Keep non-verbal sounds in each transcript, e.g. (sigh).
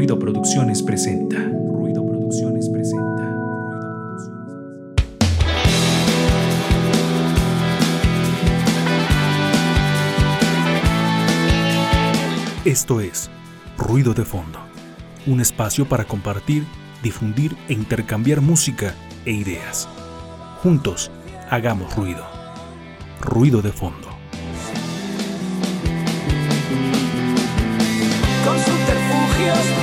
Ruido Producciones presenta. Ruido Producciones presenta. Esto es Ruido de Fondo, un espacio para compartir, difundir e intercambiar música e ideas. Juntos, hagamos ruido. Ruido de Fondo. con subterfugios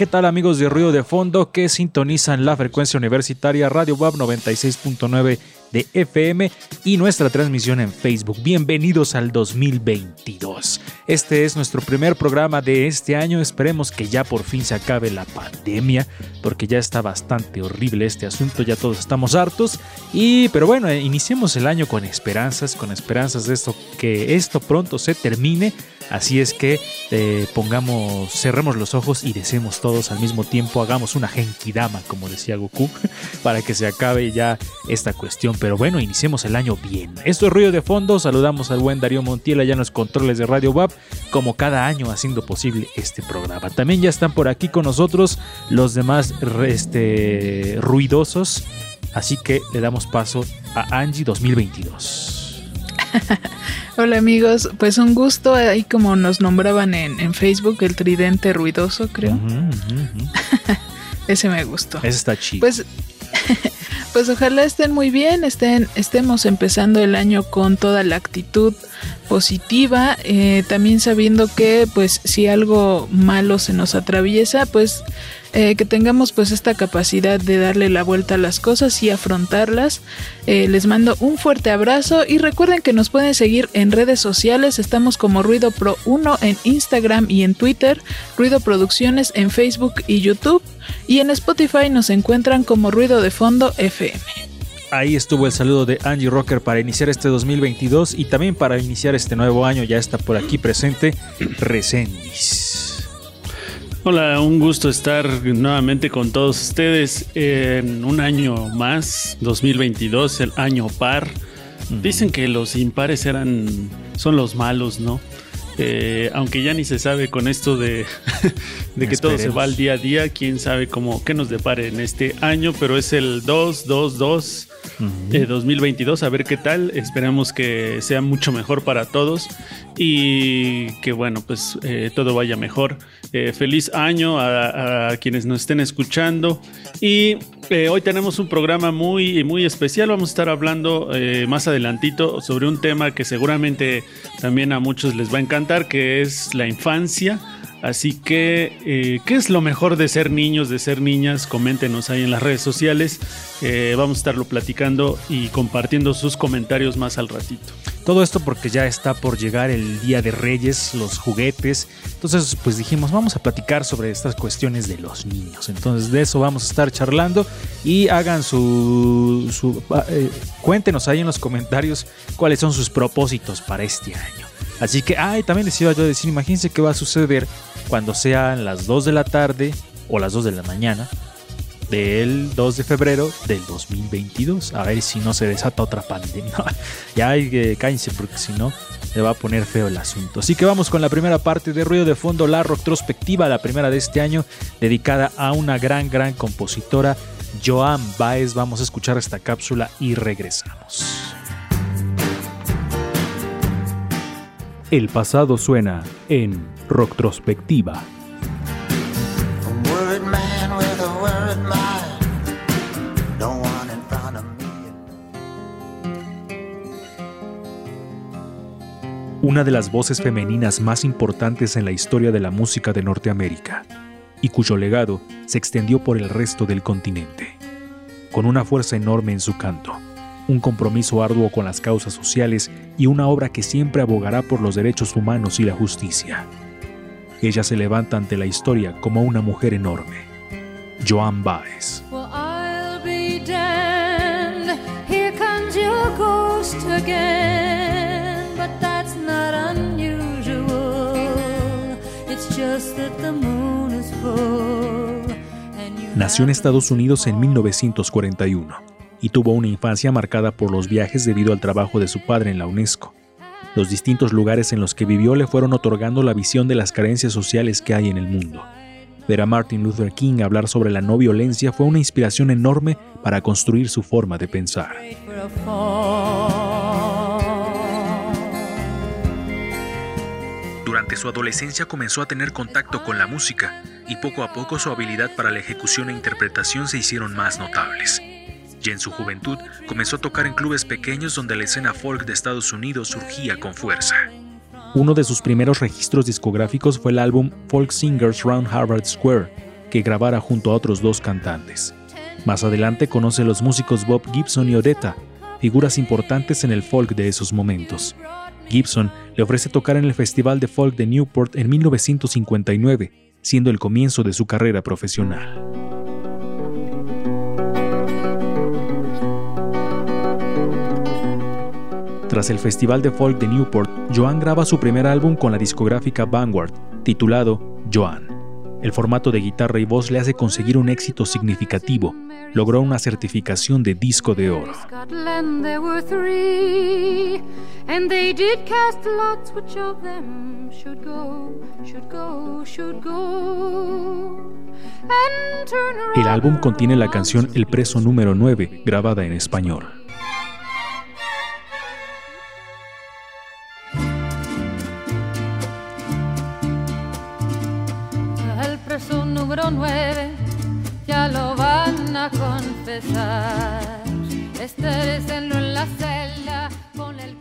¿Qué tal amigos de Ruido de Fondo que sintonizan la frecuencia universitaria Radio Web 96.9 de FM y nuestra transmisión en Facebook? Bienvenidos al 2022. Este es nuestro primer programa de este año. Esperemos que ya por fin se acabe la pandemia porque ya está bastante horrible este asunto, ya todos estamos hartos. Y pero bueno, eh, iniciemos el año con esperanzas, con esperanzas de esto que esto pronto se termine. Así es que eh, pongamos, cerremos los ojos y deseemos todos al mismo tiempo, hagamos una genkidama, como decía Goku, (laughs) para que se acabe ya esta cuestión. Pero bueno, iniciemos el año bien. Esto es Ruido de Fondo, saludamos al buen Darío Montiel allá en los controles de Radio WAP, como cada año haciendo posible este programa. También ya están por aquí con nosotros los demás este, ruidosos, así que le damos paso a Angie 2022. (laughs) Hola amigos, pues un gusto, ahí como nos nombraban en, en Facebook, el tridente ruidoso, creo. (laughs) Ese me gustó. Ese está chido. Pues, (laughs) pues ojalá estén muy bien, estén, estemos empezando el año con toda la actitud positiva, eh, también sabiendo que pues si algo malo se nos atraviesa, pues eh, que tengamos pues esta capacidad de darle la vuelta a las cosas y afrontarlas. Eh, les mando un fuerte abrazo y recuerden que nos pueden seguir en redes sociales, estamos como Ruido Pro 1 en Instagram y en Twitter, Ruido Producciones en Facebook y YouTube y en Spotify nos encuentran como Ruido de Fondo FM. Ahí estuvo el saludo de Angie Rocker para iniciar este 2022 y también para iniciar este nuevo año. Ya está por aquí presente Resendis. Hola, un gusto estar nuevamente con todos ustedes en un año más, 2022, el año par. Dicen que los impares eran son los malos, ¿no? Eh, aunque ya ni se sabe con esto de, (laughs) de que todo se va al día a día, quién sabe cómo qué nos depare en este año, pero es el 222 eh, 2022, a ver qué tal. Esperamos que sea mucho mejor para todos y que bueno, pues eh, todo vaya mejor. Eh, feliz año a, quienes nos estén escuchando y eh, hoy tenemos un programa muy, muy especial. Vamos a estar hablando eh, más adelantito sobre un tema que seguramente también a muchos les va a encantar, que es la infancia. Así que, eh, ¿qué es lo mejor de ser niños, de ser niñas? Coméntenos ahí en las redes sociales. Eh, vamos a estarlo platicando y compartiendo sus comentarios más al ratito. Todo esto porque ya está por llegar el Día de Reyes, los juguetes. Entonces, pues dijimos, vamos a platicar sobre estas cuestiones de los niños. Entonces, de eso vamos a estar charlando y hagan su... eh, cuéntenos ahí en los comentarios cuáles son sus propósitos para este año. Así que, ay, también les iba yo a decir, imagínense qué va a suceder cuando sean las 2 de la tarde o las 2 de la mañana del 2 de febrero del 2022. A ver si no se desata otra pandemia. (laughs) ya que cállense porque si no se va a poner feo el asunto. Así que vamos con la primera parte de Ruido de Fondo, la retrospectiva, la primera de este año, dedicada a una gran, gran compositora, Joan Baez. Vamos a escuchar esta cápsula y regresamos. El pasado suena en Retrospectiva. A worried man with a worried mind. No one in front of me. una de las voces femeninas más importantes en la historia de la música de Norteamérica, y cuyo legado se extendió por el resto del continente. Con una fuerza enorme en su canto, un compromiso arduo con las causas sociales y una obra que siempre abogará por los derechos humanos y la justicia. Ella se levanta ante la historia como una mujer enorme. Joan Baez. Well, I'll be damned. Here comes your ghost again. But that's not unusual. that the moon is full. and you Nació en Estados Unidos en gone. 1941 y tuvo una infancia marcada por los viajes debido al trabajo de su padre en la UNESCO. Los distintos lugares en los que vivió le fueron otorgando la visión de las carencias sociales que hay en el mundo. Ver a Martin Luther King hablar sobre la no violencia fue una inspiración enorme para construir su forma de pensar. Durante su adolescencia comenzó a tener contacto con la música y poco a poco su habilidad para la ejecución e interpretación se hicieron más notables. Ya en su juventud comenzó a tocar en clubes pequeños donde la escena folk de Estados Unidos surgía con fuerza. Uno de sus primeros registros discográficos fue el álbum Folk Singers Round Harvard Square, que grabara junto a otros dos cantantes. Más adelante conoce a los músicos Bob Gibson y Odetta, figuras importantes en el folk de esos momentos. Gibson le ofrece tocar en el Festival de Folk de Newport en 1959, siendo el comienzo de su carrera profesional. Tras el Festival de Folk de Newport, Joan graba su primer álbum con la discográfica Vanguard, titulado Joan. El formato de guitarra y voz le hace conseguir un éxito significativo. Logró una certificación de disco de oro. Scotland there were three, and they did cast lots which of them should go, should go, should go. And turn El álbum contiene la canción El Preso número 9, grabada en español. La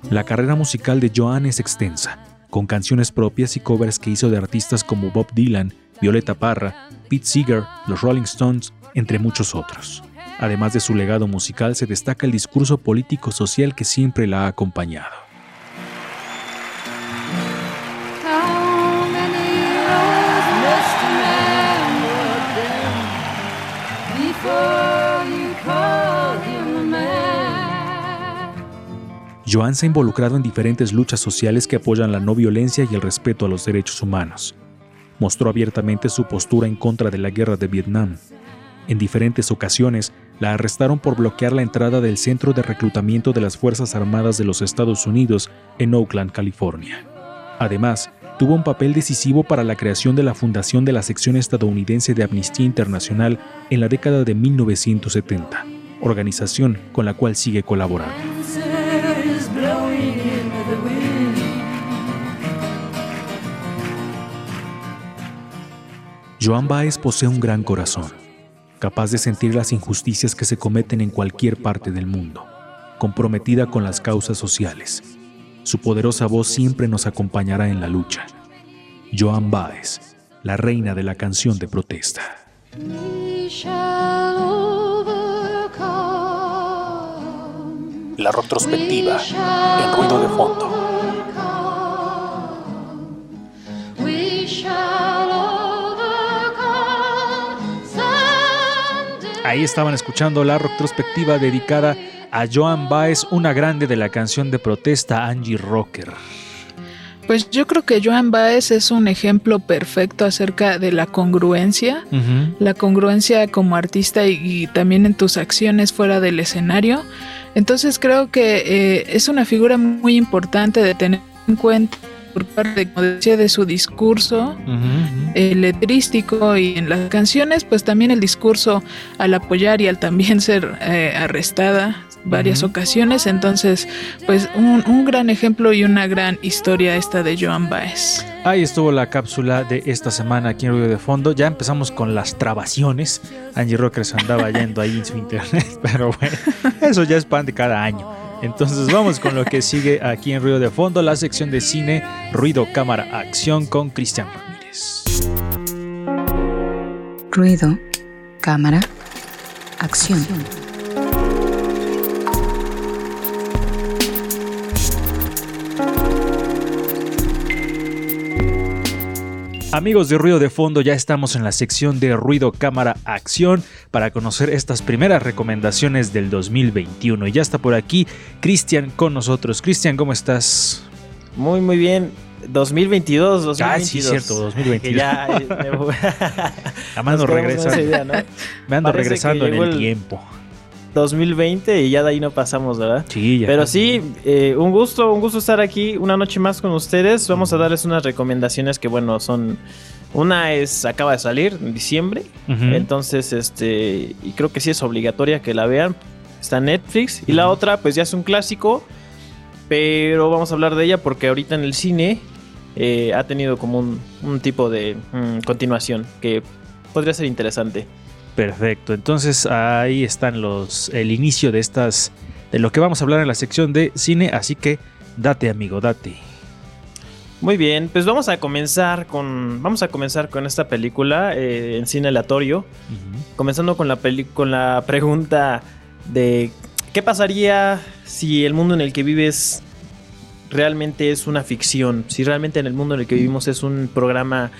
La carrera musical de Joan es extensa, con canciones propias y covers que hizo de artistas como Bob Dylan, Violeta Parra, Pete Seeger, los Rolling Stones, entre muchos otros. Además de su legado musical, se destaca el discurso político-social que siempre la ha acompañado. Joan se ha involucrado en diferentes luchas sociales que apoyan la no violencia y el respeto a los derechos humanos. Mostró abiertamente su postura en contra de la guerra de Vietnam. En diferentes ocasiones, la arrestaron por bloquear la entrada del Centro de Reclutamiento de las Fuerzas Armadas de los Estados Unidos en Oakland, California. Además, tuvo un papel decisivo para la creación de la fundación de la sección estadounidense de Amnistía Internacional en la década de 1970, organización con la cual sigue colaborando. Joan Baez posee un gran corazón, capaz de sentir las injusticias que se cometen en cualquier parte del mundo, comprometida con las causas sociales. Su poderosa voz siempre nos acompañará en la lucha. Joan Baez, la reina de la canción de protesta. La retrospectiva en ruido de fondo. Ahí estaban escuchando la retrospectiva dedicada a Joan Baez, una grande de la canción de protesta Angie Rocker. Pues yo creo que Joan Baez es un ejemplo perfecto acerca de la congruencia, la congruencia como artista y, y también en tus acciones fuera del escenario. Entonces creo que eh, es una figura muy importante de tener en cuenta por parte, como decía, de su discurso eh, letrístico y en las canciones, pues también el discurso al apoyar y al también (laughs) ser eh, arrestada varias ocasiones. Entonces, pues un, un gran ejemplo y una gran historia esta de Joan Baez. Ahí estuvo la cápsula de esta semana aquí en Ruido de Fondo. Ya empezamos con las trabaciones. Angie Rockers andaba yendo ahí en su internet, (laughs) pero bueno, eso ya es pan de cada año. Entonces vamos con lo que sigue aquí en Ruido de Fondo, la sección de cine, ruido, cámara, acción con Cristian Ramírez. Ruido, cámara, acción. Amigos de Ruido de Fondo, ya estamos en la sección de Ruido, Cámara, Acción para conocer estas primeras recomendaciones del 2021. Y ya está por aquí Cristian con nosotros. Cristian, ¿cómo estás? Muy, muy bien. 2022, 2022. Ah, sí, cierto, 2022. Que ya, (laughs) me- ando nos quedamos en regresando. esa idea, ¿no? Me ando Parece regresando en el- tiempo. 2020 y ya de ahí no pasamos, ¿verdad? Sí, ya. Pero sí, eh, un gusto, un gusto estar aquí una noche más con ustedes. Vamos a darles unas recomendaciones que, bueno, son... Una es, acaba de salir en diciembre, entonces, este, y creo que sí es obligatoria que la vean. Está en Netflix. Y la otra, pues ya es un clásico, pero vamos a hablar de ella porque ahorita en el cine eh, ha tenido como un, un tipo de mm, continuación que podría ser interesante. Perfecto. Entonces ahí están los el inicio de estas de lo que vamos a hablar en la sección de cine, así que date amigo, date. Muy bien, pues vamos a comenzar con vamos a comenzar con esta película eh, en cine aleatorio, comenzando con la peli- con la pregunta de qué pasaría si el mundo en el que vives realmente es una ficción, si realmente en el mundo en el que vivimos es un programa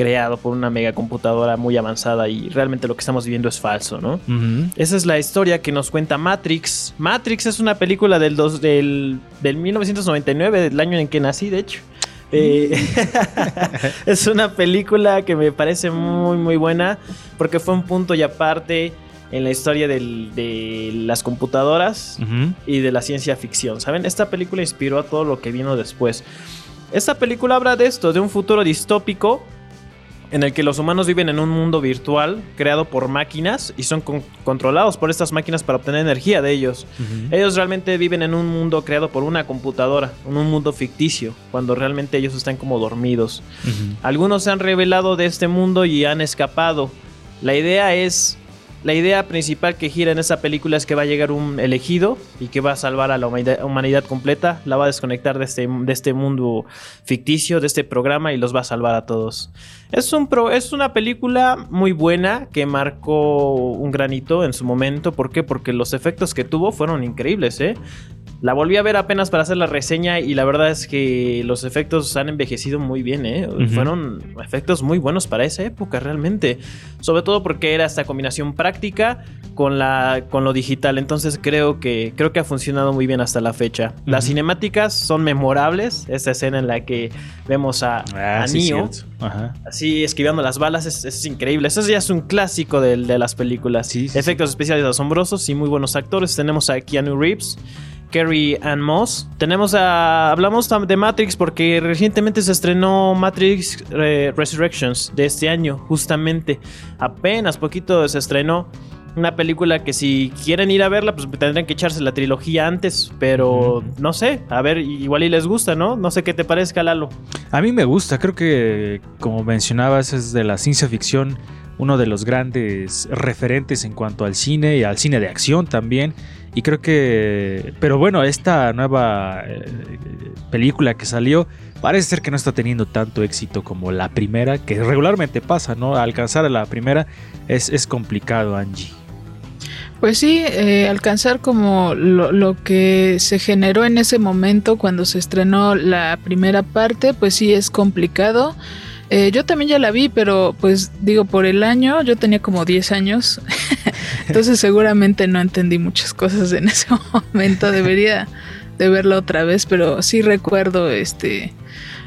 creado por una megacomputadora muy avanzada y realmente lo que estamos viviendo es falso, ¿no? Esa es la historia que nos cuenta Matrix. Matrix es una película del, dos, del, del 1999, del año en que nací, de hecho. Eh, (laughs) es una película que me parece muy, muy buena porque fue un punto y aparte en la historia del- de las computadoras y de la ciencia ficción. ¿Saben? Esta película inspiró a todo lo que vino después. Esta película habla de esto, de un futuro distópico en el que los humanos viven en un mundo virtual creado por máquinas y son con- controlados por estas máquinas para obtener energía de ellos. Ellos realmente viven en un mundo creado por una computadora, en un mundo ficticio, cuando realmente ellos están como dormidos. Algunos se han revelado de este mundo y han escapado. La idea es. La idea principal que gira en esa película es que va a llegar un elegido y que va a salvar a la humanidad, completa, la va a desconectar de este, de este mundo ficticio, de este programa y los va a salvar a todos. Es, un pro- es una película muy buena que marcó un granito en su momento. ¿Por qué? Porque los efectos que tuvo fueron increíbles, ¿eh? La volví a ver apenas para hacer la reseña y la verdad es que los efectos han envejecido muy bien, ¿eh? Fueron efectos muy buenos para esa época realmente. Sobre todo porque era esta combinación práctica con, la, con lo digital. Entonces creo que, creo que ha funcionado muy bien hasta la fecha. Las cinemáticas son memorables. Esta escena en la que vemos a, Ah, a sí, Neo. Ajá. así esquivando las balas es, es increíble. Eso ya es un clásico del- de, las películas. Sí, sí, Efectos especiales asombrosos y muy buenos actores. Tenemos a Keanu Reeves. Carrie Ann Moss. Tenemos a. Hablamos de Matrix porque recientemente se estrenó Matrix eh, Resurrections de este año, justamente. Apenas poquito se estrenó. Una película que si quieren ir a verla, pues tendrán que echarse la trilogía antes. Pero no sé, a ver, igual y les gusta, ¿no? No sé qué te parezca, Lalo. A mí me gusta, creo que como mencionabas es de la ciencia ficción uno de los grandes referentes en cuanto al cine y al cine de acción también. Y creo que, pero bueno, esta nueva eh, película que salió parece ser que no está teniendo tanto éxito como la primera, que regularmente pasa, ¿no? Alcanzar a la primera es, es complicado, Angie. Pues sí, eh, alcanzar como lo, que se generó en ese momento cuando se estrenó la primera parte, pues sí es complicado. Eh, yo también ya la vi, pero pues digo, por el año, yo tenía como 10 años, (laughs) entonces seguramente no entendí muchas cosas en ese (laughs) momento, debería de verla otra vez, pero sí recuerdo este...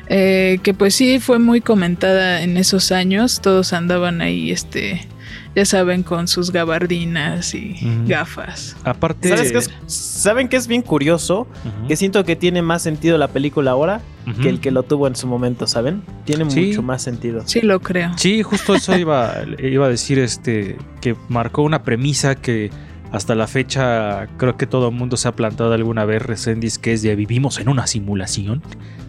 eh, que pues sí fue muy comentada en esos años, todos andaban ahí, este, ya saben, con sus gabardinas y gafas. Aparte... ¿Sabes qué es- ¿Saben qué es bien curioso? Que siento que tiene más sentido la película ahora que el que lo tuvo en su momento, ¿saben? Tiene Sí. mucho más sentido. Sí, lo creo. Sí, justo eso (laughs) iba, iba a decir este que marcó una premisa que hasta la fecha creo que todo el mundo se ha plantado alguna vez Resendis que es de vivimos en una simulación.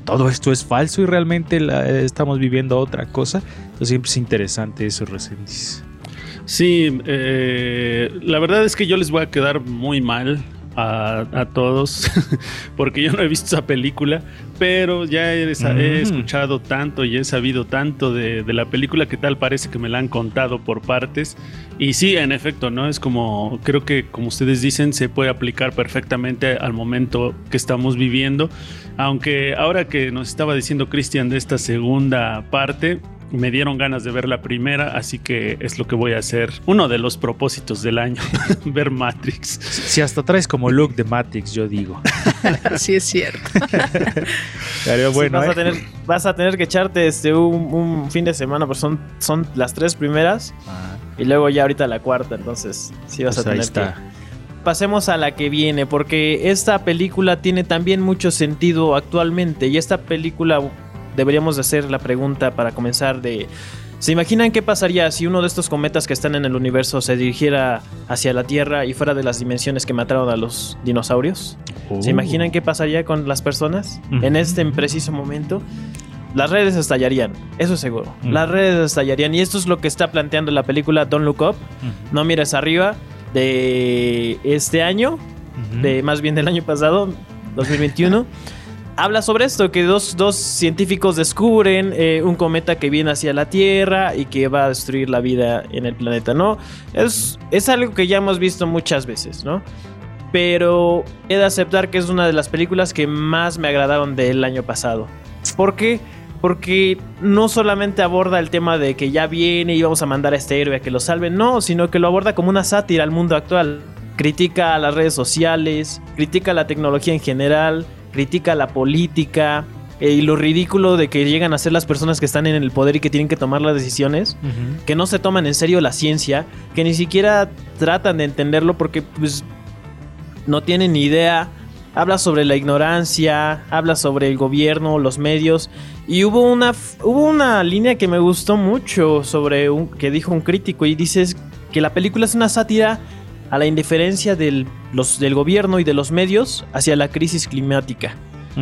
Todo esto es falso y realmente la- estamos viviendo otra cosa. Entonces siempre es interesante eso, Resendis. Sí, eh, la verdad es que yo les voy a quedar muy mal a, a todos (laughs) porque yo no he visto esa película, pero ya he, he Mm. escuchado tanto y he sabido tanto de, de la película que tal parece que me la han contado por partes. Y sí, en efecto, ¿no? Es como, creo que como ustedes dicen, se puede aplicar perfectamente al momento que estamos viviendo. Aunque ahora que nos estaba diciendo Cristian de esta segunda parte, me dieron ganas de ver la primera, así que es lo que voy a hacer. Uno de los propósitos del año, (laughs) ver Matrix. Si hasta traes como look de Matrix, yo digo. (laughs) Sí es cierto. (laughs) Pero Sí, bueno, vas, a ¿eh? tener, vas a tener que echarte este, un, un fin de semana, pues son, son las tres primeras Ah, y luego ya ahorita la cuarta, entonces sí vas pues a ahí tener está. que... Pasemos a la que viene, porque esta película tiene también mucho sentido actualmente y esta película deberíamos de hacer la pregunta para comenzar de... ¿Se imaginan qué pasaría si uno de estos cometas que están en el universo se dirigiera hacia la Tierra y fuera de las dimensiones que mataron a los dinosaurios? ¿Se Uh. imaginan qué pasaría con las personas en este preciso momento? Las redes estallarían, eso es seguro. Las redes estallarían y esto es lo que está planteando la película Don't Look Up. No mires arriba de este año, de más bien del año pasado, 2021. (laughs) Habla sobre esto, que dos, dos científicos descubren eh, un cometa que viene hacia la Tierra y que va a destruir la vida en el planeta, ¿no? Es, es algo que ya hemos visto muchas veces, ¿no? Pero he de aceptar que es una de las películas que más me agradaron del año pasado. ¿Por qué? Porque no solamente aborda el tema de que ya viene y vamos a mandar a este héroe a que lo salve, no, sino que lo aborda como una sátira al mundo actual. Critica a las redes sociales, critica la tecnología en general, critica la política eh, y lo ridículo de que llegan a ser las personas que están en el poder y que tienen que tomar las decisiones que no se toman en serio la ciencia, que ni siquiera tratan de entenderlo porque pues no tienen ni idea. Habla sobre la ignorancia, habla sobre el gobierno, los medios y hubo una hubo una línea que me gustó mucho sobre un que dijo un crítico y dices que la película es una sátira a la indiferencia del, los, del gobierno y de los medios hacia la crisis climática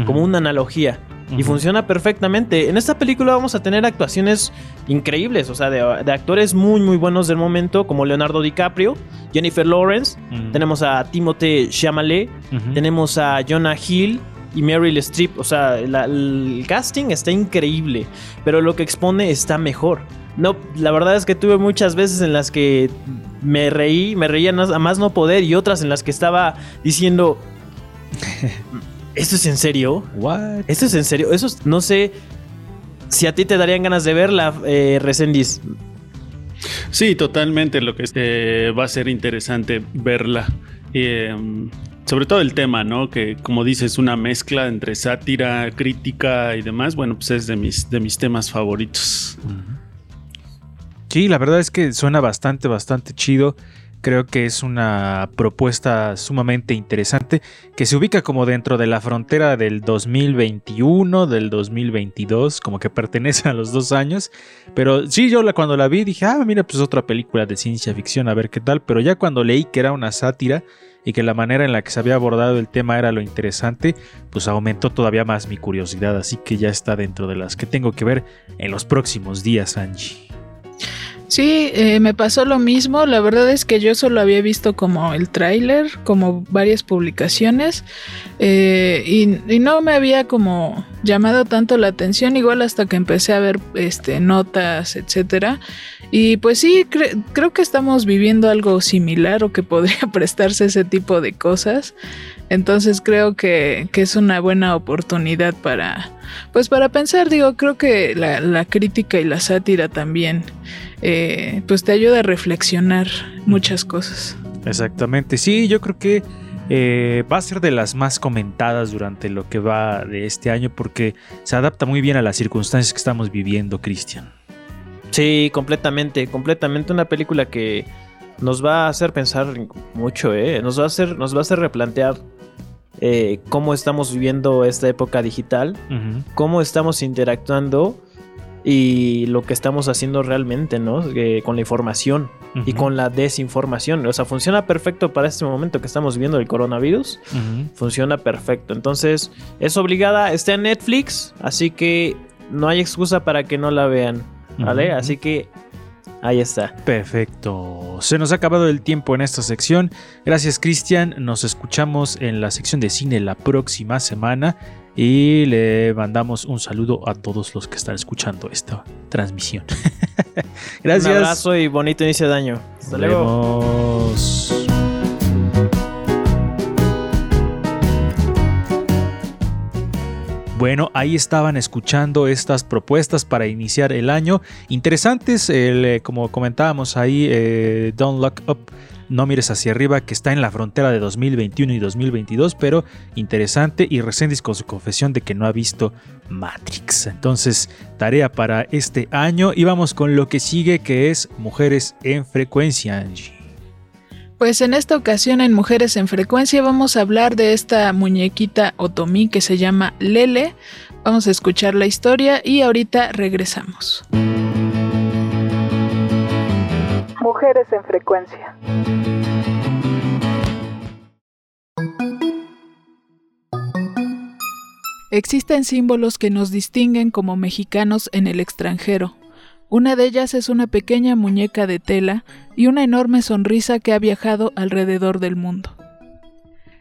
como una analogía. Y funciona perfectamente. En esta película vamos a tener actuaciones increíbles, o sea, de, de actores muy, muy buenos del momento, como Leonardo DiCaprio, Jennifer Lawrence, tenemos a Timothée Chalamet, tenemos a Jonah Hill y Meryl Streep. O sea, la- el casting está increíble, pero lo que expone está mejor. No, la verdad es que tuve muchas veces en las que me reí, me reía a más no poder y otras en las que estaba diciendo, (laughs) ¿esto es en serio? What? ¿Esto es en serio? Eso es- no sé si a ti te darían ganas de verla, eh, Resendiz. Sí, totalmente. Lo que eh, va a ser interesante verla. Eh, sobre todo el tema, ¿no? Que como dices, una mezcla entre sátira, crítica y demás. Bueno, pues es de mis, de mis temas favoritos. Sí, la verdad es que suena bastante, bastante chido. Creo que es una propuesta sumamente interesante que se ubica como dentro de la frontera del 2021, del 2022, como que pertenece a los dos años. Pero sí, yo la, cuando la vi dije, ah, mira, pues otra película de ciencia ficción, a ver qué tal. Pero ya cuando leí que era una sátira y que la manera en la que se había abordado el tema era lo interesante, pues aumentó todavía más mi curiosidad. Así que ya está dentro de las que tengo que ver en los próximos días, Angie. Sí, eh, me pasó lo mismo. La verdad es que yo solo había visto como el tráiler, como varias publicaciones, eh, y, no me había como llamado tanto la atención, igual hasta que empecé a ver este, notas, etcétera. Y pues sí, cre- creo que estamos viviendo algo similar o que podría (laughs) prestarse ese tipo de cosas. Entonces creo que, que es una buena oportunidad para, pues para pensar, digo, creo que la, la crítica y la sátira también, eh, pues te ayuda a reflexionar muchas cosas. Exactamente, sí, yo creo que eh, va a ser de las más comentadas durante lo que va de este año porque se adapta muy bien a las circunstancias que estamos viviendo, Cristian. Sí, completamente, completamente una película que nos va a hacer pensar mucho, ¿eh? Nos va a hacer, nos va a hacer replantear eh, cómo estamos viviendo esta época digital, cómo estamos interactuando y lo que estamos haciendo realmente, ¿no? Eh, con la información y con la desinformación. O sea, funciona perfecto para este momento que estamos viviendo el coronavirus. Funciona perfecto. Entonces, es obligada, está en Netflix, así que no hay excusa para que no la vean. ¿Vale? Así que ahí está. Perfecto. Se nos ha acabado el tiempo en esta sección. Gracias, Cristian. Nos escuchamos en la sección de cine la próxima semana. Y le mandamos un saludo a todos los que están escuchando esta transmisión. (laughs) Gracias. Un abrazo y bonito inicio de año. Hasta Nos luego. vemos. Bueno, ahí estaban escuchando estas propuestas para iniciar el año. Interesantes, eh, como comentábamos ahí, eh, Don't Look Up, No Mires Hacia Arriba, que está en la frontera de 2021 y 2022, pero interesante. Y Resendiz con su confesión de que no ha visto Matrix. Entonces, tarea para este año. Y vamos con lo que sigue, que es Mujeres en Frecuencia, Angie. Pues en esta ocasión en Mujeres en Frecuencia vamos a hablar de esta muñequita otomí que se llama Lele. Vamos a escuchar la historia y ahorita regresamos. Mujeres en Frecuencia. Existen símbolos que nos distinguen como mexicanos en el extranjero. Una de ellas es una pequeña muñeca de tela y una enorme sonrisa que ha viajado alrededor del mundo.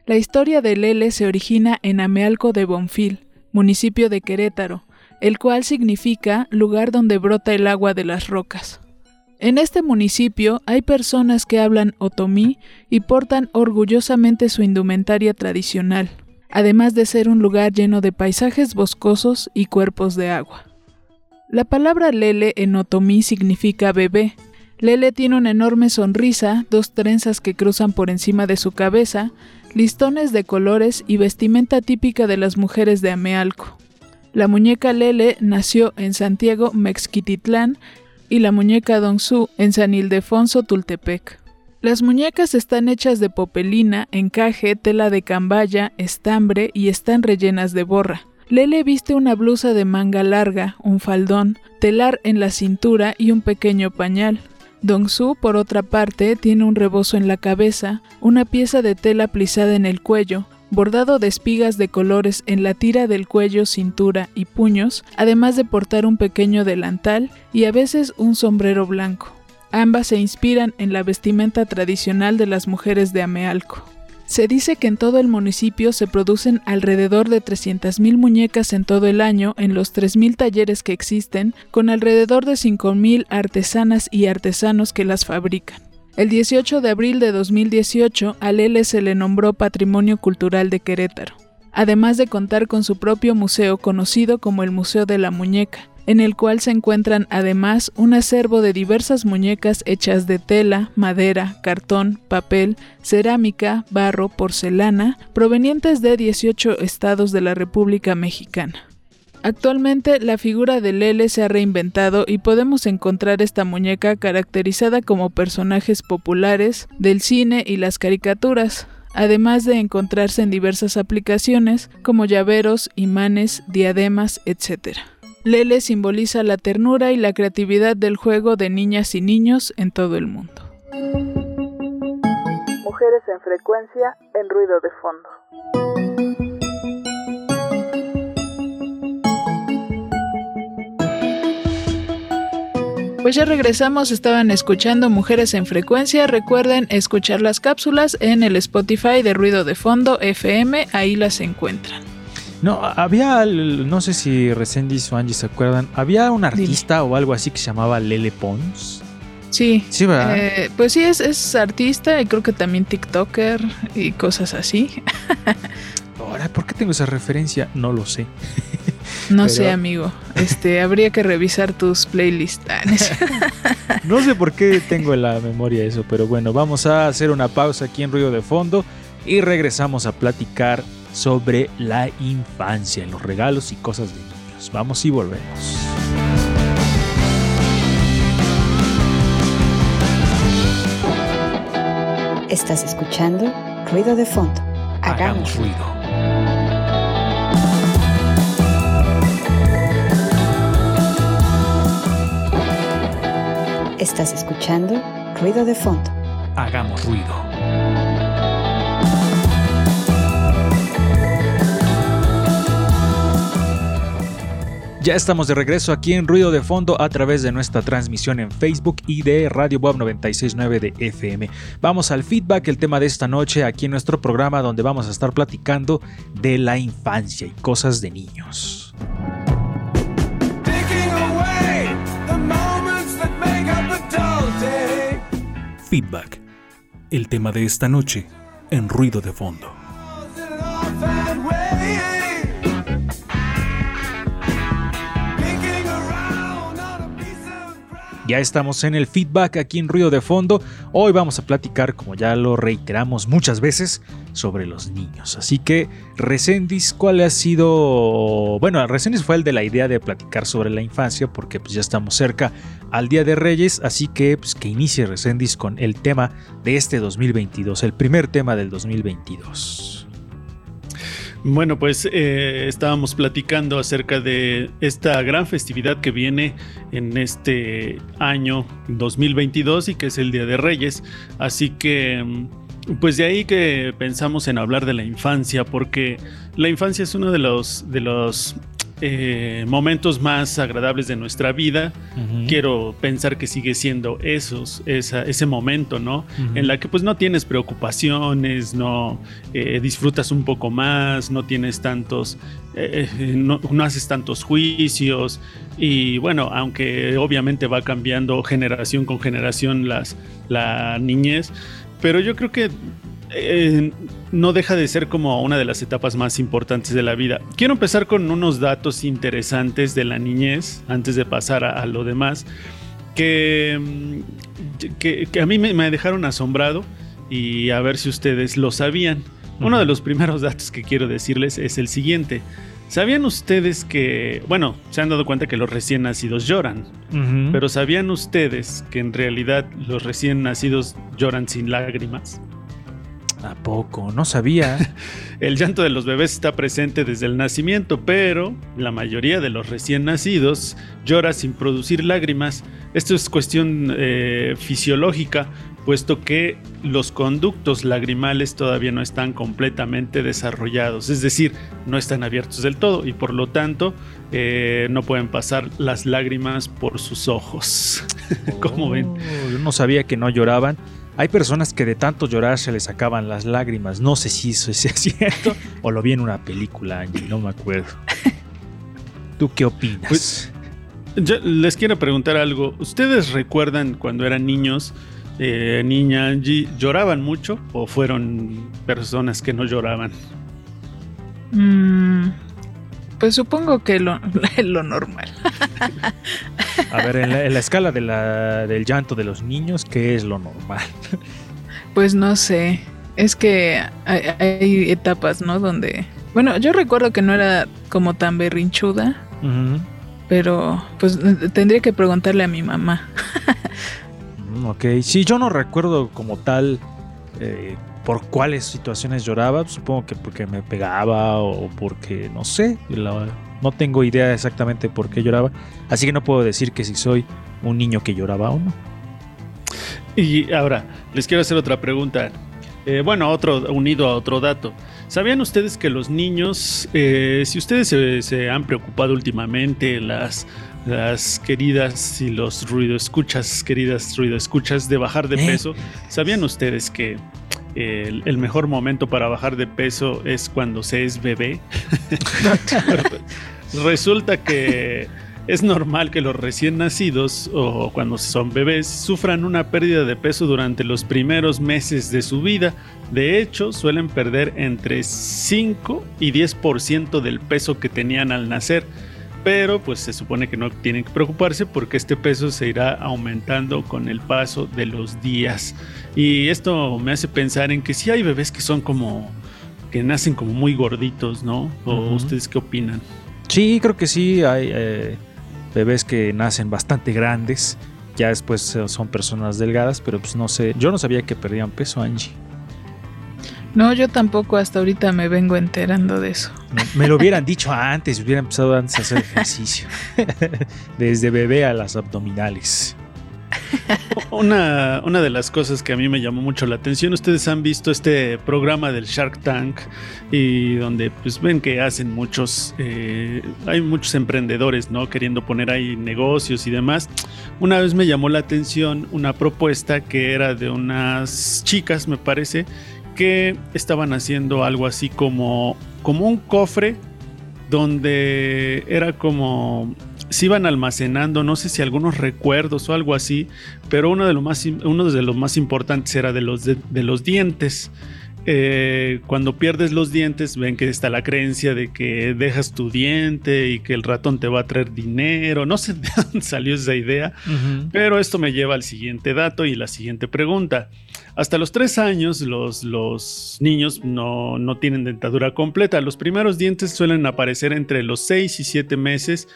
La historia de Lele se origina en Amealco de Bonfil, municipio de Querétaro, el cual significa lugar donde brota el agua de las rocas. En este municipio hay personas que hablan otomí y portan orgullosamente su indumentaria tradicional, además de ser un lugar lleno de paisajes boscosos y cuerpos de agua. La palabra Lele en otomí significa bebé. Lele tiene una enorme sonrisa, dos trenzas que cruzan por encima de su cabeza, listones de colores y vestimenta típica de las mujeres de Amealco. La muñeca Lele nació en Santiago, Mexquititlán, y la muñeca Su en San Ildefonso, Tultepec. Las muñecas están hechas de popelina, encaje, tela de cambaya, estambre y están rellenas de borra. Lele viste una blusa de manga larga, un faldón, telar en la cintura y un pequeño pañal. Su, por otra parte, tiene un rebozo en la cabeza, una pieza de tela plisada en el cuello, bordado de espigas de colores en la tira del cuello, cintura y puños, además de portar un pequeño delantal y a veces un sombrero blanco. Ambas se inspiran en la vestimenta tradicional de las mujeres de Amealco. Se dice que en todo el municipio se producen alrededor de 300.000 muñecas en todo el año en los 3.000 talleres que existen, con alrededor de 5.000 artesanas y artesanos que las fabrican. El 18 de abril de 2018, a Lele se le nombró Patrimonio Cultural de Querétaro, además de contar con su propio museo conocido como el Museo de la Muñeca, en el cual se encuentran además un acervo de diversas muñecas hechas de tela, madera, cartón, papel, cerámica, barro, porcelana, provenientes de 18 estados de la República Mexicana. Actualmente la figura de Lele se ha reinventado y podemos encontrar esta muñeca caracterizada como personajes populares del cine y las caricaturas, además de encontrarse en diversas aplicaciones como llaveros, imanes, diademas, etc. Lele simboliza la ternura y la creatividad del juego de niñas y niños en todo el mundo. Mujeres en frecuencia en ruido de fondo. Pues ya regresamos, estaban escuchando Mujeres en Frecuencia. Recuerden escuchar las cápsulas en el Spotify de Ruido de Fondo FM, ahí las encuentran. No, había, no sé si Resendiz o Angie se acuerdan, había un artista o algo así que se llamaba Lele Pons. Sí, Sí, ¿verdad? eh, pues sí, es, es artista y creo que también TikToker y cosas así. (laughs) Ahora, ¿por qué tengo esa referencia? No lo sé. No Pero- sé, amigo. Este, habría que revisar tus playlists. Ah, (laughs) No sé por qué tengo en la memoria eso, pero bueno, vamos a hacer una pausa aquí en Ruido de Fondo y regresamos a platicar sobre la infancia, los regalos y cosas de niños. Vamos y volvemos. Estás escuchando Ruido de Fondo. Hagamos ruido. Estás escuchando Ruido de Fondo. Hagamos ruido. Ya estamos de regreso aquí en Ruido de Fondo a través de nuestra transmisión en Facebook y de Radio Bob 969 de FM. Vamos al feedback, el tema de esta noche aquí en nuestro programa donde vamos a estar platicando de la infancia y cosas de niños. Feedback, el tema de esta noche en Ruido de Fondo. Ya estamos en el feedback aquí en Ruido de Fondo. Hoy vamos a platicar, como ya lo reiteramos muchas veces, sobre los niños. Así que, Recendis, ¿cuál ha sido...? Bueno, Recendis fue el de la idea de platicar sobre la infancia, porque pues ya estamos cerca al Día de Reyes, así que pues, que inicie Recendis con el tema de este 2022, el primer tema del 2022. Bueno, pues eh, estábamos platicando acerca de esta gran festividad que viene en este año 2022 y que es el Día de Reyes. Así que, mm, pues de ahí que pensamos en hablar de la infancia, porque la infancia es uno de los, de los eh, momentos más agradables de nuestra vida. Quiero pensar que sigue siendo esos, esa- ese momento, ¿no? En la que pues no tienes preocupaciones, no eh, disfrutas un poco más, no tienes tantos, eh, no, no haces tantos juicios y bueno, aunque obviamente va cambiando generación con generación las, la niñez, pero yo creo que eh, no deja de ser como una de las etapas más importantes de la vida. Quiero empezar con unos datos interesantes de la niñez antes de pasar a, a lo demás que, mm, que, que a mí me, me dejaron asombrado y a ver si ustedes lo sabían. Uno de los primeros datos que quiero decirles es el siguiente. ¿Sabían ustedes que, bueno, se han dado cuenta que los recién nacidos lloran, pero ¿sabían ustedes que en realidad los recién nacidos lloran sin lágrimas? ¿A poco? No sabía. (laughs) El llanto de los bebés está presente desde el nacimiento, pero la mayoría de los recién nacidos llora sin producir lágrimas. Esto es cuestión eh, fisiológica, puesto que los conductos lagrimales todavía no están completamente desarrollados, es decir, no están abiertos del todo y por lo tanto eh, no pueden pasar las lágrimas por sus ojos. (laughs) ¿Cómo ven? Oh, Yo no sabía que no lloraban. Hay personas que de tanto llorar se les sacaban las lágrimas. No sé si eso es (laughs) cierto o lo vi en una película, Angie, no me acuerdo. ¿Tú qué opinas? Pues- Yo les quiero preguntar algo. ¿Ustedes recuerdan cuando eran niños, eh, niña Angie, lloraban mucho o fueron personas que no lloraban? Mm, pues supongo que lo, (laughs) lo normal. A ver, en la, en la escala de la- del llanto de los niños, ¿qué es lo normal? Pues no sé. Es que hay, hay etapas, ¿no? Donde. Bueno, yo recuerdo que no era como tan berrinchuda, pero pues tendría que preguntarle a mi mamá. Mm, Ok, sí, yo no recuerdo como tal eh, por cuáles situaciones lloraba. Supongo que porque me pegaba o porque no sé. la- no tengo idea exactamente por qué lloraba. Así que no puedo decir que si soy un niño que lloraba o no. Y ahora, les quiero hacer otra pregunta. Eh, bueno, otro, unido a otro dato. ¿Sabían ustedes que los niños, eh, si ustedes se, se han preocupado últimamente, las, las queridas y los ruido escuchas, queridas ruido escuchas, de bajar de ¿Eh? peso, ¿sabían ustedes que el, el mejor momento para bajar de peso es cuando se es bebé? (laughs) Resulta que es normal que los recién nacidos o cuando son bebés sufran una pérdida de peso durante los primeros meses de su vida. De hecho, suelen perder entre 5 y 10% del peso que tenían al nacer. Pero pues se supone que no tienen que preocuparse porque este peso se irá aumentando con el paso de los días. Y esto me hace pensar en que sí hay bebés que son como que nacen como muy gorditos, ¿no? ¿O ustedes qué opinan? Sí, creo que sí. Hay eh, bebés que nacen bastante grandes. Ya después eh, son personas delgadas, pero pues no sé. Yo no sabía que perdían peso, Angie. No, yo tampoco hasta ahorita me vengo enterando de eso. Me, lo hubieran dicho antes, hubiera empezado antes a hacer ejercicio. (laughs) Desde bebé a las abdominales. Una, una de las cosas que a mí me llamó mucho la atención, ustedes han visto este programa del Shark Tank y donde pues ven que hacen muchos, eh, hay muchos emprendedores, ¿no? Queriendo poner ahí negocios y demás. Una vez me llamó la atención una propuesta que era de unas chicas, me parece, que estaban haciendo algo así como, como un cofre donde era como se iban almacenando, no sé si algunos recuerdos o algo así, pero uno de, los más, uno de los más importantes era de los, de, de los dientes. Eh, cuando pierdes los dientes, ven que está la creencia de que dejas tu diente y que el ratón te va a traer dinero. No sé (laughs) de dónde salió esa idea, pero esto me lleva al siguiente dato y la siguiente pregunta. Hasta los tres años los, los niños no, no tienen dentadura completa. Los primeros dientes suelen aparecer entre los 6 y 7 meses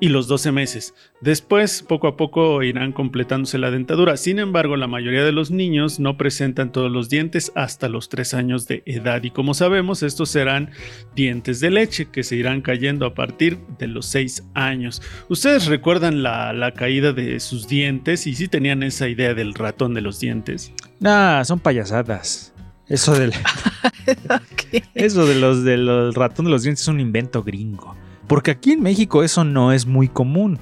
y los 12 meses. Después, poco a poco irán completándose la dentadura. Sin embargo, la mayoría de los niños no presentan todos los dientes hasta los 3 años de edad. Y como sabemos, estos serán dientes de leche que se irán cayendo a partir de los 6 años. ¿Ustedes recuerdan la, la caída de sus dientes y si tenían esa idea del ratón de los dientes? Nah, son payasadas. Eso del, (laughs) eso de los del ratón de los dientes es un invento gringo. Porque aquí en México eso no es muy común.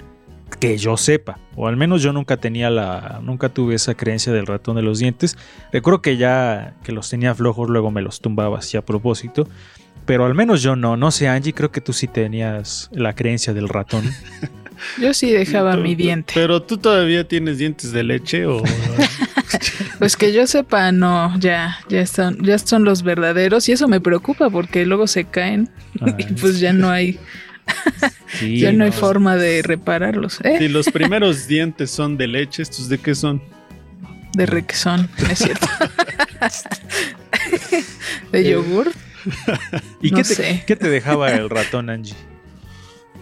Que yo sepa. O al menos yo nunca tenía la. Nunca tuve esa creencia del ratón de los dientes. Recuerdo que ya que los tenía flojos, luego me los tumbaba así a propósito. Pero al menos yo no. No sé, Angie, creo que tú sí tenías la creencia del ratón. (laughs) Yo sí dejaba Tú- mi diente. ¿Pero tú todavía tienes dientes de leche o...? (laughs) Pues que yo sepa, no, ya, ya están, ya son los verdaderos y eso me preocupa porque luego se caen (laughs) y Ay, pues ya no hay, sí, ya no hay forma de repararlos, ¿eh? si los primeros dientes son de leche, ¿estos de qué son? De requesón, ¿no es cierto? (laughs) de yogur, (laughs) ¿Y no qué, te, sé. qué te dejaba el ratón, Angie?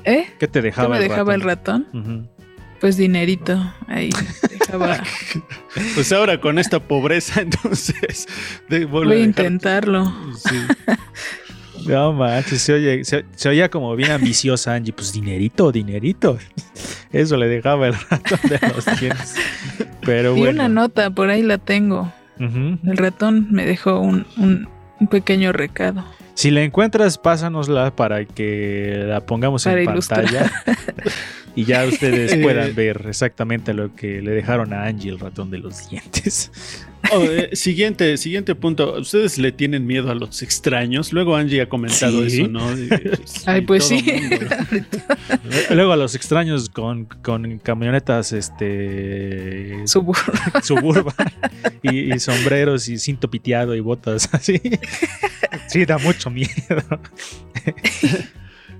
¿eh? ¿Qué te ¿Qué dejaba, me el, dejaba ratón? el ratón? Pues dinerito, ahí dejaba. (laughs) Pues ahora con esta pobreza, entonces... de- Voy a dejar- intentarlo. Sí. No manches, se, oye- se- se oía como bien ambiciosa Angie. Pues dinerito, dinerito. Eso le dejaba el ratón de los dientes. Pero Y una nota, por ahí la tengo. El ratón me dejó un, un, un pequeño recado. Si la encuentras, pásanosla para que la pongamos Para en ilustrar. pantalla. y ya ustedes (laughs) puedan ver exactamente lo que le dejaron a Angie el ratón de los dientes. Oh, eh, siguiente, siguiente punto. ¿Ustedes le tienen miedo a los extraños? Luego Angie ha comentado Sí. eso, ¿no? Y- (laughs) Ay, pues sí. (laughs) Luego a los extraños con, con camionetas este Suburro. suburban y, y sombreros y cinto piteado y botas (laughs) así. Sí, da mucho miedo.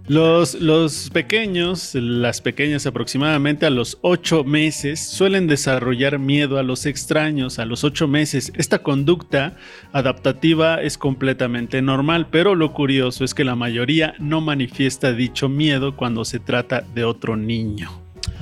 Los, pequeños, las pequeñas aproximadamente a los 8 meses, suelen desarrollar miedo a los extraños a los 8 meses. Esta conducta adaptativa es completamente normal, pero lo curioso es que la mayoría no manifiesta dicho miedo cuando se trata de otro niño.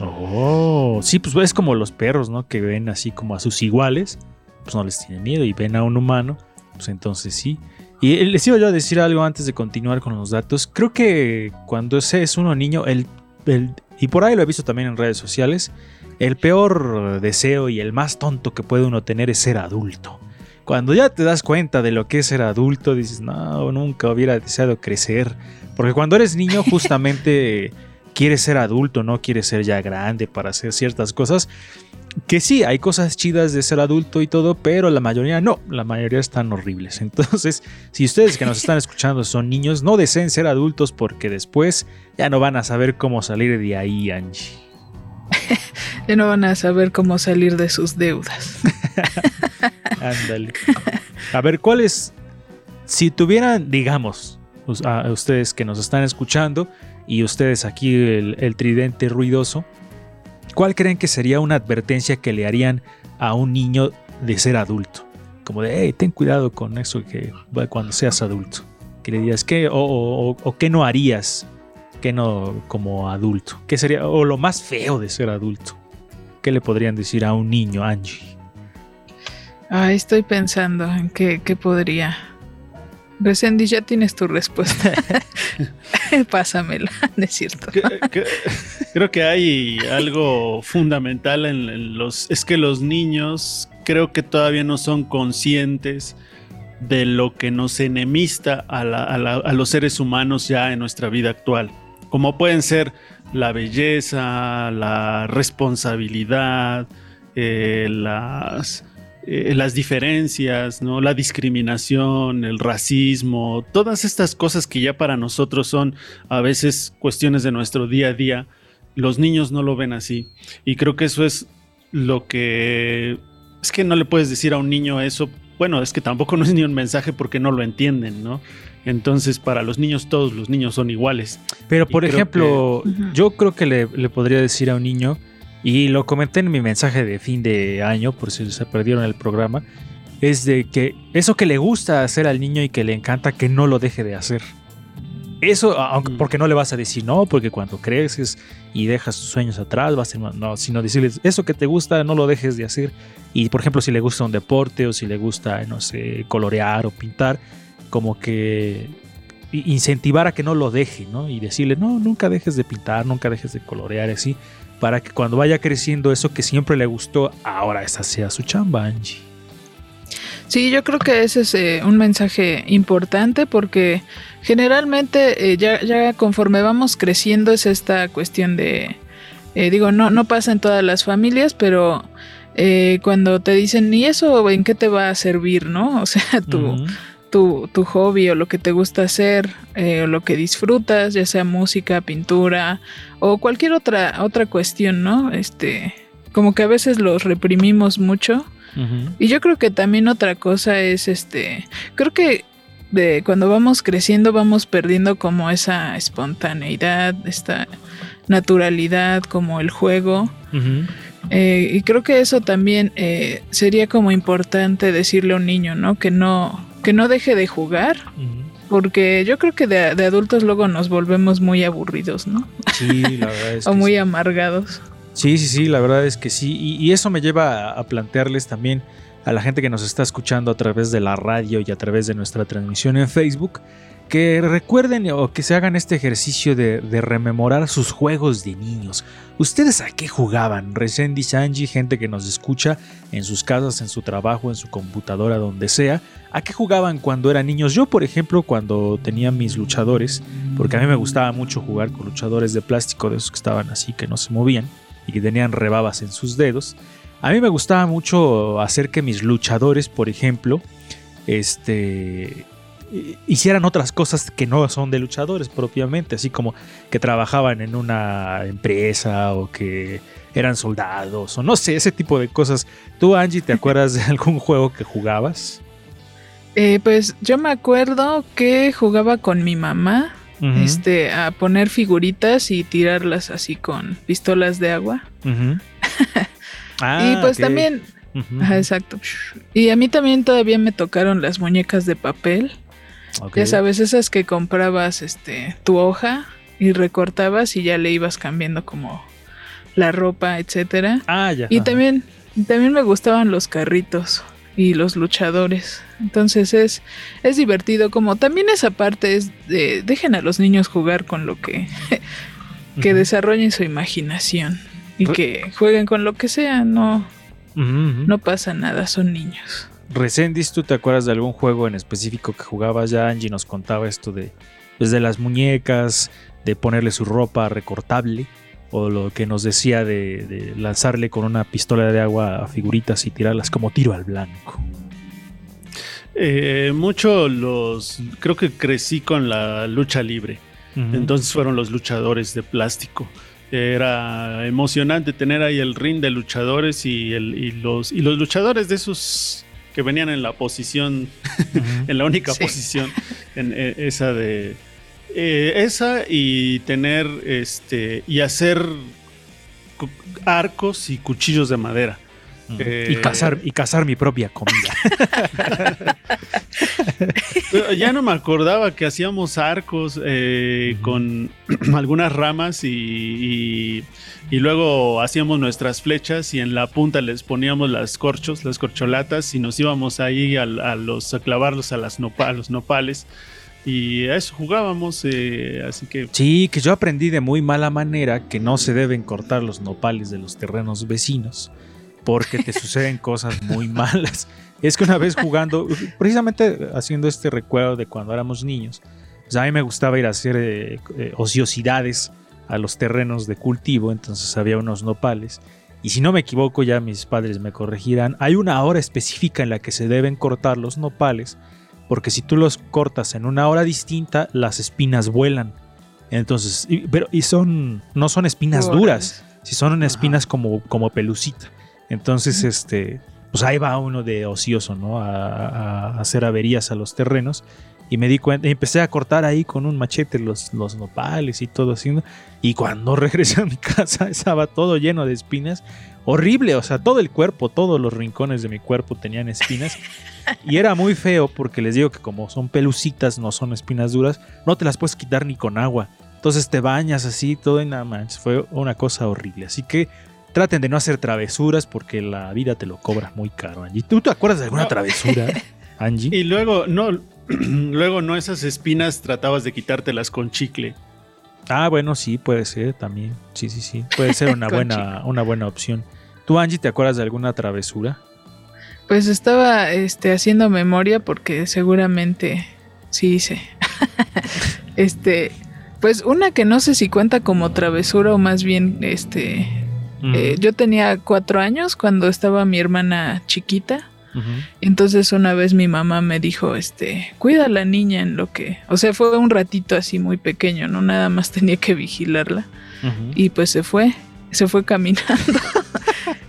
Oh, sí, pues es como los perros, ¿no? Que ven así como a sus iguales, pues no les tienen miedo y ven a un humano, pues entonces sí. Y les iba yo a decir algo antes de continuar con los datos. Creo que cuando ese es uno niño, el, el- y por ahí lo he visto también en redes sociales, el peor deseo y el más tonto que puede uno tener es ser adulto. Cuando ya te das cuenta de lo que es ser adulto, dices, no, nunca hubiera deseado crecer. Porque cuando eres niño, (laughs) justamente quieres ser adulto, no quieres ser ya grande para hacer ciertas cosas. Que sí, hay cosas chidas de ser adulto y todo, pero la mayoría no, la mayoría están horribles. (laughs) Entonces, si ustedes que nos están escuchando son niños, no deseen ser adultos porque después ya no van a saber cómo salir de ahí, Angie. (laughs) Ya no van a saber cómo salir de sus deudas. (laughs) Ándale. A ver, ¿cuál es? Si tuvieran, digamos, a ustedes que nos están escuchando y ustedes aquí el, el tridente ruidoso, ¿cuál creen que sería una advertencia que le harían a un niño de ser adulto? Como de, hey, ten cuidado con eso que cuando seas adulto. Que le digas, ¿qué? O, qué no harías, que no como adulto. ¿Qué sería? O lo más feo de ser adulto. ¿Qué le podrían decir a un niño, Angie? Ay, estoy pensando en qué podría. Resendi, ya tienes tu respuesta. (laughs) Pásamela, (laughs) ¿no es cierto? Que- que- creo que hay algo fundamental en, en los... Es que los niños creo que todavía no son conscientes de lo que nos enemista a, la- a la- a los seres humanos ya en nuestra vida actual. Como pueden ser la belleza, la responsabilidad, eh, las, eh, las diferencias, ¿no? la discriminación, el racismo, todas estas cosas que ya para nosotros son a veces cuestiones de nuestro día a día, los niños no lo ven así. Y creo que eso es lo que... Es que no le puedes decir a un niño eso bueno, es que tampoco (laughs) no es ni un mensaje porque no lo entienden, ¿no? Entonces, para los niños, todos los niños son iguales. Pero por ejemplo, que- yo creo que le, le podría decir a un niño, y lo comenté en mi mensaje de fin de año, por si se perdieron el programa, es de que eso que le gusta hacer al niño y que le encanta, que no lo deje de hacer. Eso, aunque, Mm. porque no le vas a decir no, porque cuando creces y dejas tus sueños atrás, vas a no, sino decirles eso que te gusta, no lo dejes de hacer. Y por ejemplo, si le gusta un deporte o si le gusta, no sé, colorear o pintar, como que incentivar a que no lo deje, ¿no? Y decirle, no, nunca dejes de pintar, nunca dejes de colorear, así, para que cuando vaya creciendo eso que siempre le gustó, ahora esa sea su chamba, Angie. Sí, yo creo que ese es eh, un mensaje importante porque generalmente eh, ya, ya conforme vamos creciendo es esta cuestión de, eh, digo, no, no pasa en todas las familias, pero eh, cuando te dicen, ¿y eso en qué te va a servir, no? (laughs) O sea, tu. Tu, tu hobby o lo que te gusta hacer eh, o lo que disfrutas, ya sea música, pintura o cualquier otra, otra cuestión, ¿no? Este, como que a veces los reprimimos mucho. Y yo creo que también otra cosa es este, creo que de cuando vamos creciendo vamos perdiendo como esa espontaneidad, esta naturalidad, como el juego. Eh, y creo que eso también eh, sería como importante decirle a un niño, ¿no? Que no, que no deje de jugar, porque yo creo que de, de adultos luego nos volvemos muy aburridos, ¿no? Sí, la verdad es (laughs) o que muy sí. amargados. Sí, sí, sí, la verdad es que sí. Y, eso me lleva a, plantearles también a la gente que nos está escuchando a través de la radio y a través de nuestra transmisión en Facebook, que recuerden o que se hagan este ejercicio de, de rememorar sus juegos de niños. ¿Ustedes a qué jugaban? Recién dice Angie, gente que nos escucha en sus casas, en su trabajo, en su computadora, donde sea. ¿A qué jugaban cuando eran niños? Yo, por ejemplo, cuando tenía mis luchadores, porque a mí me gustaba mucho jugar con luchadores de plástico, de esos que estaban así, que no se movían y que tenían rebabas en sus dedos. A mí me gustaba mucho hacer que mis luchadores, por ejemplo, este hi- hicieran otras cosas que no son de luchadores propiamente, así como que trabajaban en una empresa o que eran soldados o no sé, ese tipo de cosas. ¿Tú, Angie, te (laughs) acuerdas de algún juego que jugabas? Eh, pues yo me acuerdo que jugaba con mi mamá Este, a poner figuritas y tirarlas así con pistolas de agua. (laughs) Ah, y pues también, ajá, exacto. Y a mí también todavía me tocaron las muñecas de papel. Ya sabes, esas que comprabas este, tu hoja y recortabas y ya le ibas cambiando como la ropa, etcétera. Ah, ya. Y ajá. también, también me gustaban los carritos y los luchadores. Entonces es, es divertido. Como también esa parte es de dejen a los niños jugar con lo que, (laughs) que desarrollen su imaginación y Re- que jueguen con lo que sea. No, no pasa nada, son niños. Recendis, ¿tú te acuerdas de algún juego en específico que jugabas? Ya Angie nos contaba esto de, pues, de las muñecas, de ponerle su ropa recortable, o lo que nos decía de, de lanzarle con una pistola de agua a figuritas y tirarlas como tiro al blanco. Eh, mucho los. Creo que crecí con la lucha libre. Entonces fueron los luchadores de plástico. Era emocionante tener ahí el ring de luchadores y, el, y, los, y los luchadores de esos que venían en la posición, (laughs) en la única Sí. posición, en, eh, esa de. Eh, esa y tener este. y hacer arcos y cuchillos de madera. Eh, y, cazar, y cazar mi propia comida. (laughs) (laughs) Ya no me acordaba que hacíamos arcos eh, con (clears throat) algunas ramas y, y- y luego hacíamos nuestras flechas y en la punta les poníamos las corchos, las corcholatas y nos íbamos ahí a, los, a clavarlos a, las nopa- a los nopales y a eso jugábamos, eh, así que Sí, que yo aprendí de muy mala manera que no se deben cortar los nopales de los terrenos vecinos porque te suceden cosas muy (laughs) malas. Es que una vez jugando, precisamente haciendo este recuerdo de cuando éramos niños, pues a mí me gustaba ir a hacer eh, eh, ociosidades a los terrenos de cultivo, entonces había unos nopales. Y si no me equivoco, ya mis padres me corregirán, hay una hora específica en la que se deben cortar los nopales, porque si tú los cortas en una hora distinta, las espinas vuelan. Entonces, y- pero y son no son espinas Órale. duras, si son espinas como como pelucita. Entonces, este pues ahí va uno de ocioso, ¿no? A, hacer averías a los terrenos. Y me di cuenta, y empecé a cortar ahí con un machete los, los nopales y todo así. Y cuando (laughs) regresé a mi casa estaba todo lleno de espinas. Horrible, o sea, todo el cuerpo, todos los rincones de mi cuerpo tenían espinas. Y era muy feo porque les digo que como son pelucitas, no son espinas duras, no te las puedes quitar ni con agua. Entonces te bañas así, todo y nada más. Fue una cosa horrible. Así que traten de no hacer travesuras porque la vida te lo cobra muy caro, Angie. ¿Tú te acuerdas de alguna No. travesura, (laughs) Angie? Y luego, no, (clears throat) luego no esas espinas tratabas de quitártelas con chicle. Ah, bueno, sí, puede ser también. Sí, sí, sí. Puede ser una (laughs) buena, una buena opción. ¿Tú, Angie, te acuerdas de alguna travesura? Pues estaba este, haciendo memoria porque seguramente sí hice. (laughs) este, pues una que no sé si cuenta como travesura o más bien, este, eh, yo tenía cuatro años cuando estaba mi hermana chiquita. Entonces una vez mi mamá me dijo, este, cuida a la niña en lo que, o sea, fue un ratito así muy pequeño, no nada más tenía que vigilarla y pues se fue, se fue caminando. (laughs)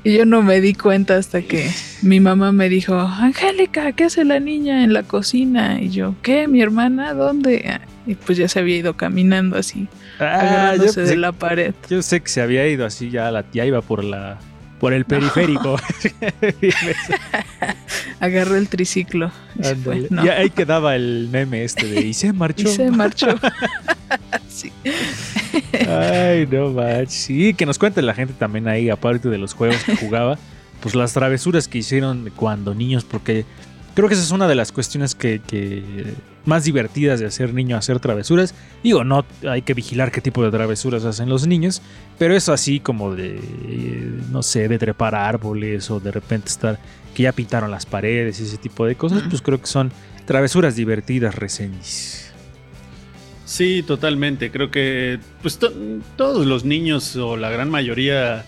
y yo no me di cuenta hasta que mi mamá me dijo, Angélica, ¿qué hace la niña en la cocina? Y yo, ¿qué? ¿Mi hermana? ¿Dónde? Y pues ya se había ido caminando así, Ah, agarrándose de la pared. yo sé que se había ido así, ya la tía iba por la por el periférico. (laughs) Agarró el triciclo. Y, se fue. Ándale. No. Y ahí quedaba el meme este de y se marchó. Y se marchó. (laughs) Sí. Ay, no manches. Sí, que nos cuente la gente también ahí, aparte de los juegos que jugaba, pues las travesuras que hicieron cuando niños, porque creo que esa es una de las cuestiones que, que más divertidas de hacer niño, hacer travesuras. Digo, no hay que vigilar qué tipo de travesuras hacen los niños, pero eso así como de, eh, no sé, de trepar árboles o de repente estar, que ya pintaron las paredes y ese tipo de cosas, pues creo que son travesuras divertidas, reseñis. Sí, totalmente. Creo que pues to- todos los niños o la gran mayoría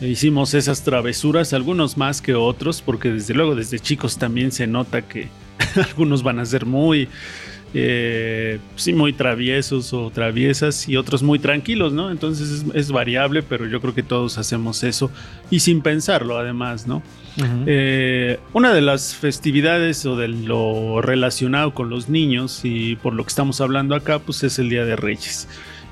hicimos esas travesuras, algunos más que otros, porque desde luego desde chicos también se nota que (laughs) algunos van a ser muy, eh, sí, muy traviesos o traviesas y otros muy tranquilos, ¿no? Entonces es, es variable, pero yo creo que todos hacemos eso y sin pensarlo además, ¿no? Eh, una de las festividades o de lo relacionado con los niños y por lo que estamos hablando acá, pues es el Día de Reyes.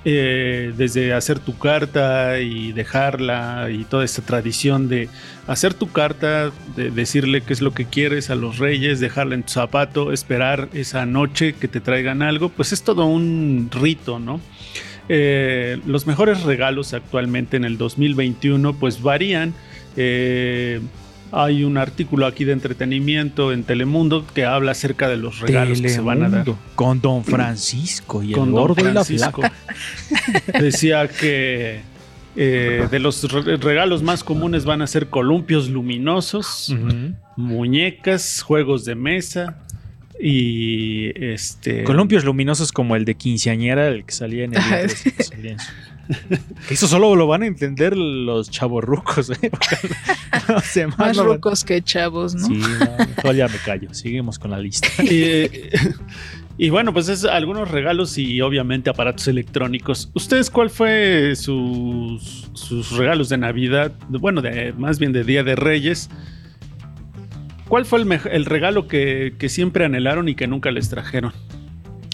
Eh, desde hacer tu carta y dejarla y toda esta tradición de hacer tu carta, de decirle qué es lo que quieres a los reyes, dejarla en tu zapato, esperar esa noche que te traigan algo, pues es todo un rito, ¿no? Eh, los mejores regalos actualmente en el 2021 pues varían. Eh, hay un artículo aquí de entretenimiento en Telemundo que habla acerca de los regalos que se van a dar. Con Don Francisco y el Con gordo y la Francisco. flaca. (laughs) Decía que eh, de los re- regalos más comunes van a ser columpios luminosos, muñecas, juegos de mesa y este Columpios luminosos como el de quinceañera, el que salía en el eso solo lo van a entender los chavorrucos, ¿eh? No sé, más Más no van- rucos que chavos, ¿no? Sí, no, mejor ya me callo. Seguimos con la lista. Y, (laughs) (laughs) y bueno, pues es algunos regalos y obviamente aparatos electrónicos. ¿Ustedes cuál fue sus, sus regalos de Navidad? Bueno, más bien de Día de Reyes. ¿Cuál fue el, el regalo que, que siempre anhelaron y que nunca les trajeron?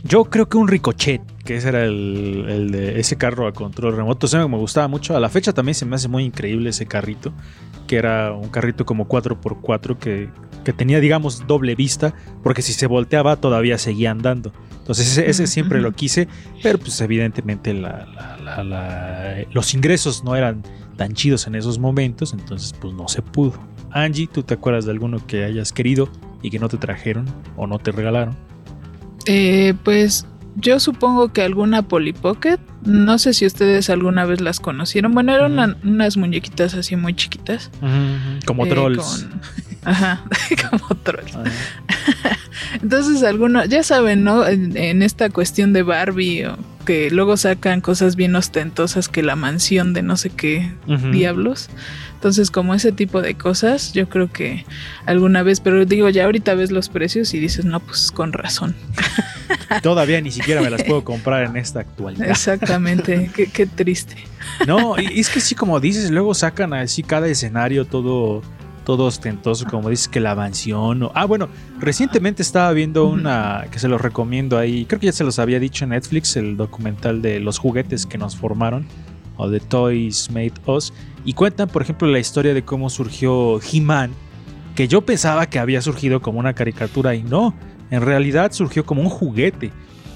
Yo creo que un ricochet, que ese era el, el de ese carro a control remoto, ese me gustaba mucho. A la fecha también se me hace muy increíble ese carrito, que era un carrito como 4x4 que, que tenía, digamos, doble vista, porque si se volteaba todavía seguía andando. Entonces ese, ese siempre lo quise, pero pues evidentemente la- la- la- la- los ingresos no eran tan chidos en esos momentos, entonces pues no se pudo. Angie, ¿tú te acuerdas de alguno que hayas querido y que no te trajeron o no te regalaron? Eh, pues yo supongo que alguna Polly Pocket. No sé si ustedes alguna vez las conocieron. Bueno, eran una- unas muñequitas así muy chiquitas. Como eh, trolls. con- Ajá, (laughs) como trolls. Ah, (laughs) Entonces, algunos, ya saben, ¿no? En, en esta cuestión de Barbie, que luego sacan cosas bien ostentosas que la mansión de no sé qué diablos. Entonces, como ese tipo de cosas, yo creo que alguna vez, pero digo, ya ahorita ves los precios y dices, no, pues con razón. (laughs) Todavía ni siquiera me las puedo comprar en esta actualidad. Exactamente, qué, qué triste. No, y es que sí, como dices, luego sacan así cada escenario todo todo ostentoso, como dices que la mansión. o- ah, bueno, recientemente estaba viendo una que se los recomiendo ahí, creo que ya se los había dicho en Netflix, el documental de los juguetes que nos formaron, o The Toys Made Us, y cuentan, por ejemplo, la historia de cómo surgió He-Man, que yo pensaba que había surgido como una caricatura y no, en realidad surgió como un juguete.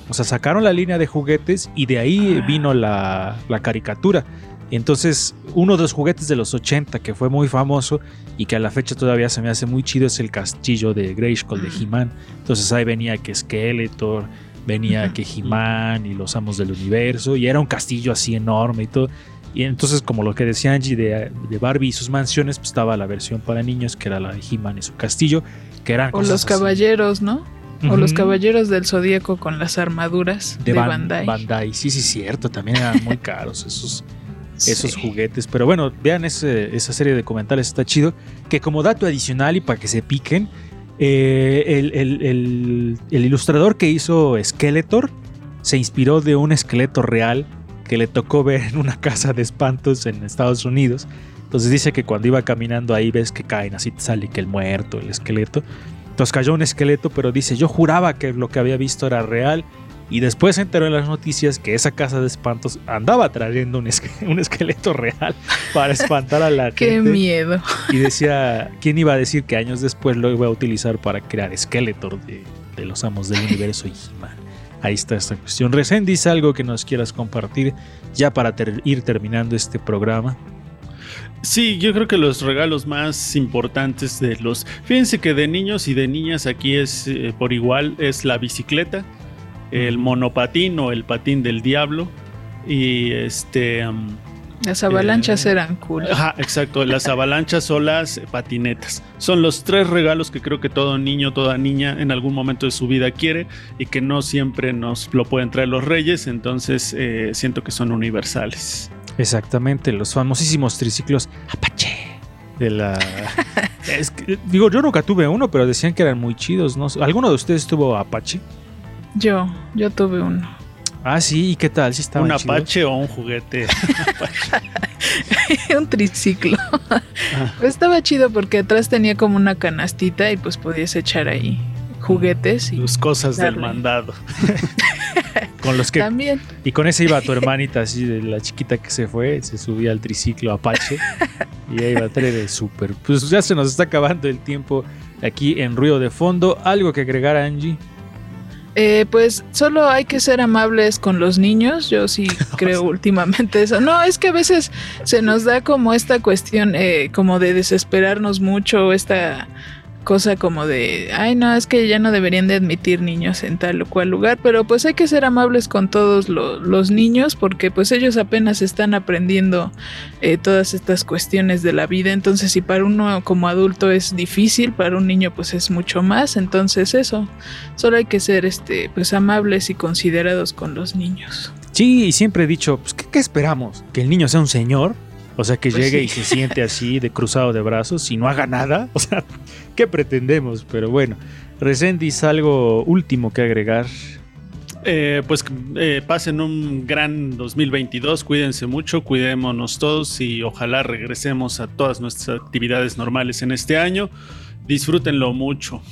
O sea, sacaron la línea de juguetes y de ahí vino la, la caricatura. Entonces, uno de los juguetes de los 80 que fue muy famoso y que a la fecha todavía se me hace muy chido es el castillo de Grayskull de He-Man. Entonces ahí venía que Skeletor, venía que He-Man y los amos del universo y era un castillo así enorme y todo. Y entonces, como lo que decía Angie de, de Barbie y sus mansiones, pues estaba la versión para niños que era la de He-Man y su castillo, que eran O los así. caballeros, ¿no? O los caballeros del zodíaco con las armaduras de, Ban- Bandai. Sí, sí, cierto. También eran muy caros esos, (laughs) esos Sí. juguetes. Pero bueno, vean ese- esa serie de documentales, está chido. Que como dato adicional y para que se piquen, eh, el, el- el- el ilustrador que hizo Skeletor se inspiró de un esqueleto real que le tocó ver en una casa de espantos en Estados Unidos. Entonces dice que cuando iba caminando ahí ves que caen, así te sale que el muerto, el esqueleto. Entonces cayó un esqueleto, pero dice, yo juraba que lo que había visto era real. Y después se enteró en las noticias que esa casa de espantos andaba trayendo un, esque- (laughs) un esqueleto real para espantar a la (laughs) Qué gente. miedo. Y decía, ¿quién iba a decir que años después lo iba a utilizar para crear Skeletor de, de los amos del universo y? Ahí está esta cuestión. Recién dice algo que nos quieras compartir ya para ter- ir terminando este programa. Sí, yo creo que los regalos más importantes de los... Fíjense que de niños y de niñas aquí es eh, por igual, es la bicicleta, el monopatín o el patín del diablo y este... um, Las avalanchas Eh, eran cool. Ajá, exacto. Las (laughs) avalanchas o las patinetas. Son los tres regalos que creo que todo niño, toda niña en algún momento de su vida quiere y que no siempre nos lo pueden traer los reyes. Entonces eh, siento que son universales. Exactamente, los famosísimos triciclos Apache. De la. (laughs) Es que, digo, yo nunca tuve uno, pero decían que eran muy chidos, ¿no? ¿Alguno de ustedes tuvo Apache? Yo, yo tuve uno. Ah, sí, ¿y qué tal? ¿Sí ¿Un apache o un juguete? (laughs) un triciclo. Pues estaba chido porque atrás tenía como una canastita y pues podías echar ahí juguetes y Tus cosas del mandado. (laughs) Con los que. también. Y con ese iba tu (laughs) hermanita, así de la chiquita que se fue, se subía al triciclo Apache y ahí iba a traer el súper. Pues ya se nos está acabando el tiempo aquí en Ruido de Fondo. ¿Algo que agregar, Angie? Eh, pues solo hay que ser amables con los niños. Yo sí (laughs) creo últimamente eso. No, es que a veces se nos da como esta cuestión eh, como de desesperarnos mucho, esta cosa como de, ay no, es que ya no deberían de admitir niños en tal o cual lugar, pero pues hay que ser amables con todos lo- los niños porque pues ellos apenas están aprendiendo eh, todas estas cuestiones de la vida, entonces si para uno como adulto es difícil, para un niño pues es mucho más, entonces eso, Solo hay que ser este, pues amables y considerados con los niños. Sí, y siempre he dicho, pues, ¿qué, qué esperamos? ¿Que el niño sea un señor? O sea, que Pues llegue sí. y se siente así de cruzado de brazos y no haga nada. (laughs) O sea, ¿qué pretendemos? Pero bueno, Resendis, algo último que agregar. Eh, pues eh, pasen un gran 2022, cuídense mucho, cuidémonos todos y ojalá regresemos a todas nuestras actividades normales en este año. Disfrútenlo mucho.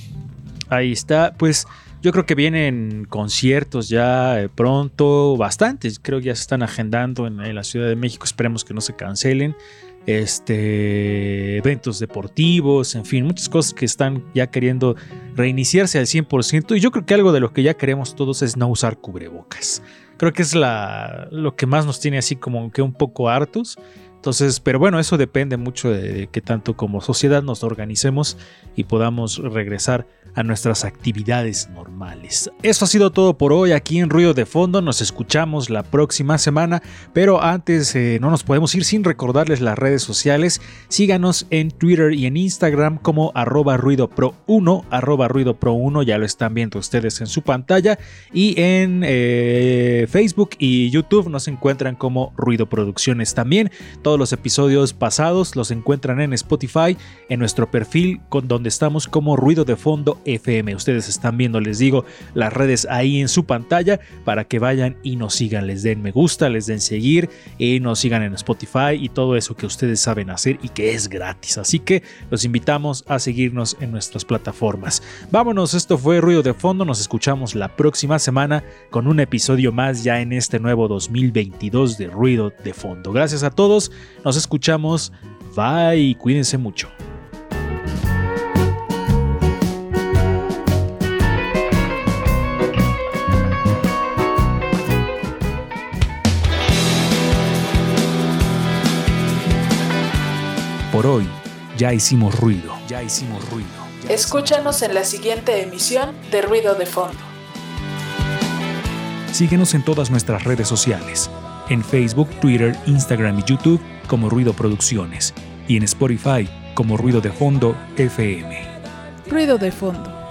Ahí está, pues yo creo que vienen conciertos ya eh, pronto, bastantes, creo que ya se están agendando en, la Ciudad de México, esperemos que no se cancelen. Este, eventos deportivos, en fin, muchas cosas que están ya queriendo reiniciarse al 100%. Y yo creo que algo de lo que ya queremos todos es no usar cubrebocas. Creo que es lo que más nos tiene así como que un poco hartos. Entonces, pero bueno, eso depende mucho de, de que tanto como sociedad nos organicemos y podamos regresar a nuestras actividades normales. Eso ha sido todo por hoy aquí en Ruido de Fondo. Nos escuchamos la próxima semana, pero antes eh, no nos podemos ir sin recordarles las redes sociales. Síganos en Twitter y en Instagram como arroba ruido pro 1, arroba ruido pro 1, ya lo están viendo ustedes en su pantalla. Y en eh, Facebook y YouTube nos encuentran como Ruido Producciones también. Todos los episodios pasados los encuentran en Spotify, en nuestro perfil con donde estamos como Ruido de Fondo FM. Ustedes están viendo, les digo, las redes ahí en su pantalla para que vayan y nos sigan, les den me gusta, les den seguir y nos sigan en Spotify y todo eso que ustedes saben hacer y que es gratis. Así que los invitamos a seguirnos en nuestras plataformas. Vámonos, esto fue Ruido de Fondo, nos escuchamos la próxima semana con un episodio más ya en este nuevo 2022 de Ruido de Fondo. Gracias a todos, nos escuchamos, bye y cuídense mucho. Por hoy ya hicimos ruido, ya hicimos ruido. Escúchanos en la siguiente emisión de Ruido de Fondo. Síguenos en todas nuestras redes sociales, en Facebook, Twitter, Instagram y YouTube como Ruido Producciones y en Spotify como Ruido de Fondo FM. Ruido de Fondo.